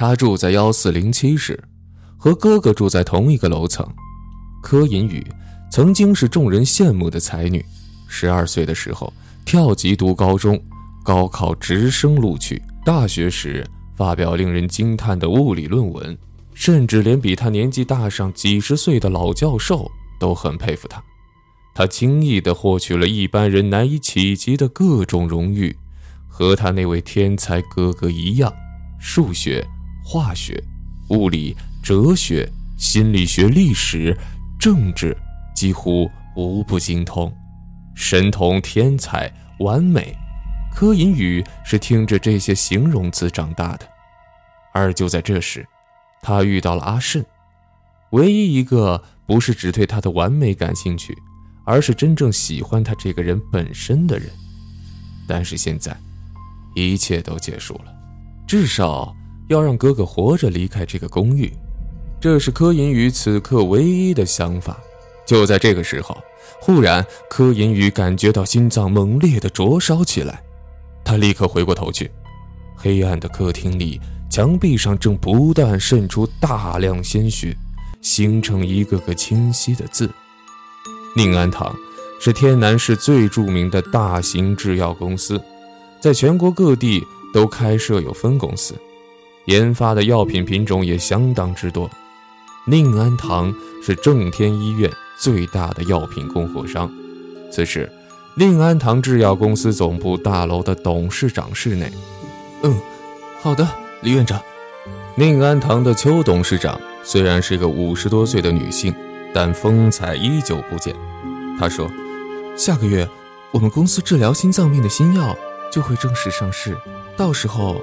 他住在幺四零七室，和哥哥住在同一个楼层。柯银宇曾经是众人羡慕的才女，十二岁的时候跳级读高中，高考直升录取。大学时发表令人惊叹的物理论文，甚至连比他年纪大上几十岁的老教授都很佩服他。他轻易地获取了一般人难以企及的各种荣誉，和他那位天才哥哥一样，数学。化学、物理、哲学、心理学、历史、政治，几乎无不精通，神童、天才、完美。柯银宇是听着这些形容词长大的。而就在这时，他遇到了阿慎，唯一一个不是只对他的完美感兴趣，而是真正喜欢他这个人本身的人。但是现在，一切都结束了，至少。要让哥哥活着离开这个公寓，这是柯银宇此刻唯一的想法。就在这个时候，忽然柯银宇感觉到心脏猛烈的灼烧起来，他立刻回过头去，黑暗的客厅里，墙壁上正不断渗出大量鲜血，形成一个个清晰的字。宁安堂是天南市最著名的大型制药公司，在全国各地都开设有分公司。研发的药品品种也相当之多。宁安堂是正天医院最大的药品供货商。此时，宁安堂制药公司总部大楼的董事长室内。嗯，好的，李院长。宁安堂的邱董事长虽然是个五十多岁的女性，但风采依旧不减。她说：“下个月，我们公司治疗心脏病的新药就会正式上市，到时候……”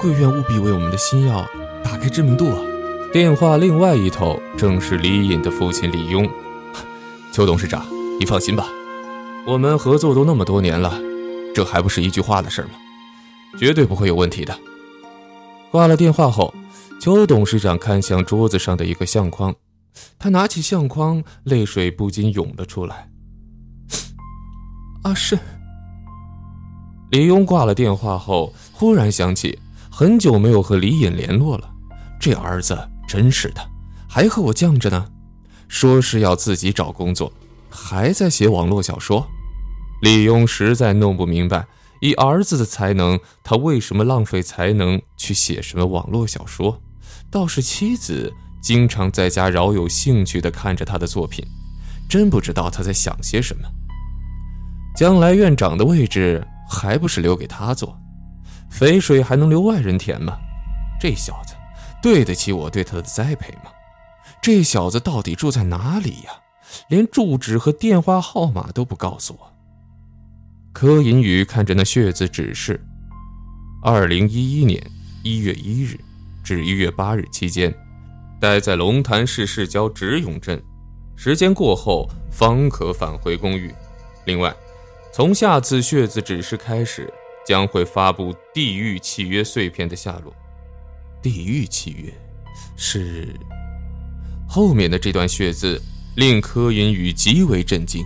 贵院务必为我们的新药打开知名度啊！电话另外一头正是李隐的父亲李庸。邱董事长，你放心吧，我们合作都那么多年了，这还不是一句话的事吗？绝对不会有问题的。挂了电话后，邱董事长看向桌子上的一个相框，他拿起相框，泪水不禁涌了出来。阿胜。李庸挂了电话后，忽然想起。很久没有和李隐联络了，这儿子真是的，还和我犟着呢，说是要自己找工作，还在写网络小说。李庸实在弄不明白，以儿子的才能，他为什么浪费才能去写什么网络小说？倒是妻子经常在家饶有兴趣地看着他的作品，真不知道他在想些什么。将来院长的位置还不是留给他做？肥水还能流外人田吗？这小子对得起我对他的栽培吗？这小子到底住在哪里呀？连住址和电话号码都不告诉我。柯银宇看着那血字指示：二零一一年一月一日至一月八日期间，待在龙潭市市郊直永镇，时间过后方可返回公寓。另外，从下次血字指示开始。将会发布地狱契约碎片的下落。地狱契约，是后面的这段血字令柯银宇极为震惊。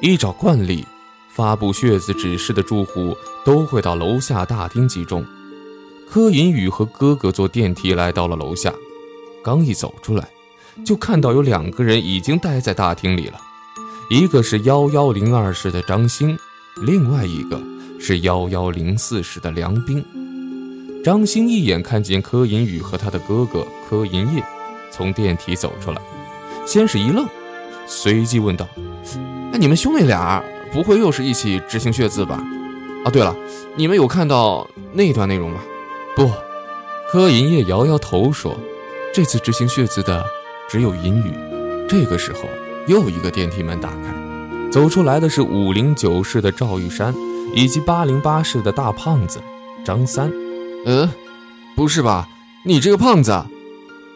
依照惯例，发布血字指示的住户都会到楼下大厅集中。柯银宇和哥哥坐电梯来到了楼下，刚一走出来，就看到有两个人已经待在大厅里了，一个是幺幺零二室的张星，另外一个。是幺幺零四室的梁斌。张兴一眼看见柯银宇和他的哥哥柯银叶从电梯走出来，先是一愣，随即问道：“哎，你们兄妹俩不会又是一起执行血字吧？啊，对了，你们有看到那段内容吗？”“不。”柯银叶摇摇头说：“这次执行血字的只有银宇。”这个时候，又一个电梯门打开，走出来的是五零九室的赵玉山。以及八零八室的大胖子张三，嗯，不是吧？你这个胖子！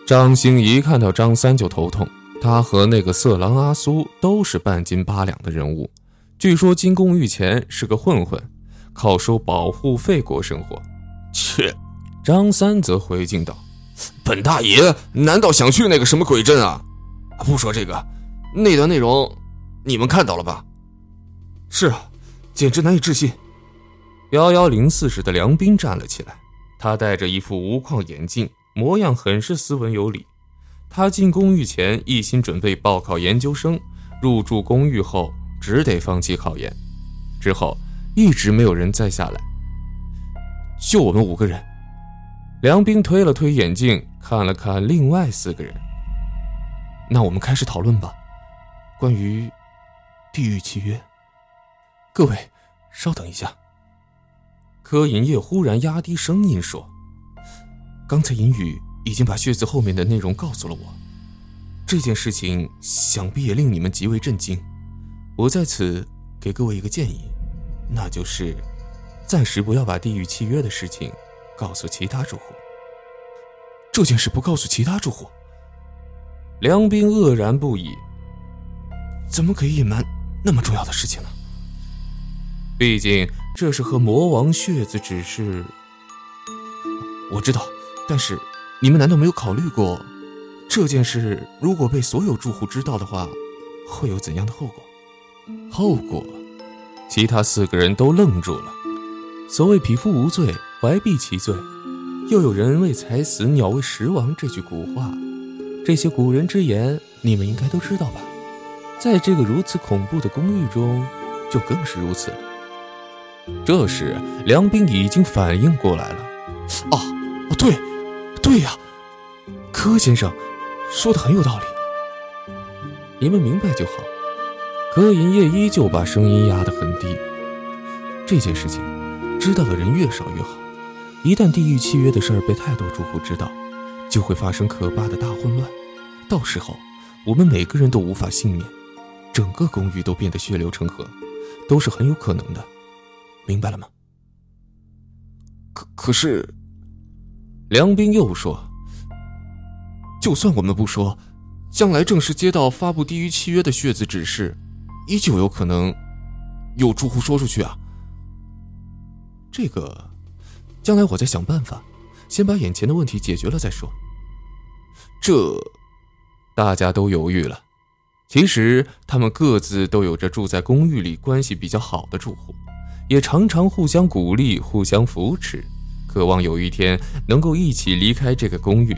张兴一看到张三就头痛。他和那个色狼阿苏都是半斤八两的人物，据说金公寓前是个混混，靠收保护费过生活。切！张三则回敬道：“本大爷难道想去那个什么鬼镇啊？不说这个，那段内容你们看到了吧？是啊。”简直难以置信！幺幺零四室的梁斌站了起来，他戴着一副无框眼镜，模样很是斯文有礼。他进公寓前一心准备报考研究生，入住公寓后只得放弃考研。之后一直没有人再下来，就我们五个人。梁斌推了推眼镜，看了看另外四个人。那我们开始讨论吧，关于地狱契约。各位，稍等一下。柯银叶忽然压低声音说：“刚才银宇已经把血字后面的内容告诉了我，这件事情想必也令你们极为震惊。我在此给各位一个建议，那就是暂时不要把地狱契约的事情告诉其他住户。这件事不告诉其他住户。”梁斌愕然不已：“怎么可以隐瞒那么重要的事情呢？毕竟……”这是和魔王血子指示，我知道，但是你们难道没有考虑过，这件事如果被所有住户知道的话，会有怎样的后果？后果？其他四个人都愣住了。所谓“匹夫无罪，怀璧其罪”，又有“人为财死，鸟为食亡”这句古话，这些古人之言，你们应该都知道吧？在这个如此恐怖的公寓中，就更是如此了。这时，梁斌已经反应过来了。哦，哦，对，对呀，柯先生说的很有道理。你们明白就好。柯银叶依旧把声音压得很低。这件事情，知道的人越少越好。一旦地狱契约的事儿被太多住户知道，就会发生可怕的大混乱。到时候，我们每个人都无法幸免，整个公寓都变得血流成河，都是很有可能的。明白了吗？可可是，梁斌又说：“就算我们不说，将来正式接到发布低于契约的血字指示，依旧有可能有住户说出去啊。这个，将来我再想办法，先把眼前的问题解决了再说。”这，大家都犹豫了。其实，他们各自都有着住在公寓里关系比较好的住户。也常常互相鼓励、互相扶持，渴望有一天能够一起离开这个公寓。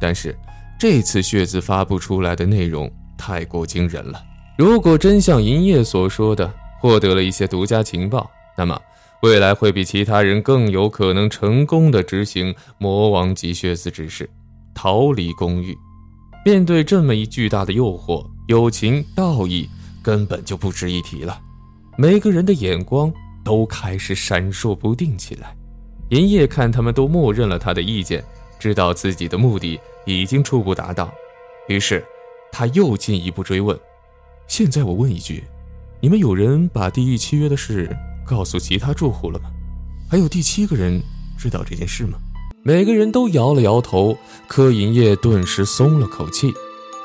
但是这次血字发布出来的内容太过惊人了，如果真像银叶所说的获得了一些独家情报，那么未来会比其他人更有可能成功的执行魔王级血字指示，逃离公寓。面对这么一巨大的诱惑，友情、道义根本就不值一提了。每个人的眼光。都开始闪烁不定起来。银叶看他们都默认了他的意见，知道自己的目的已经初步达到，于是他又进一步追问：“现在我问一句，你们有人把地狱契约的事告诉其他住户了吗？还有第七个人知道这件事吗？”每个人都摇了摇头。柯银叶顿时松了口气：“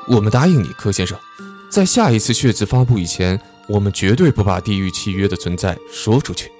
我们答应你，柯先生，在下一次血字发布以前。”我们绝对不把地狱契约的存在说出去。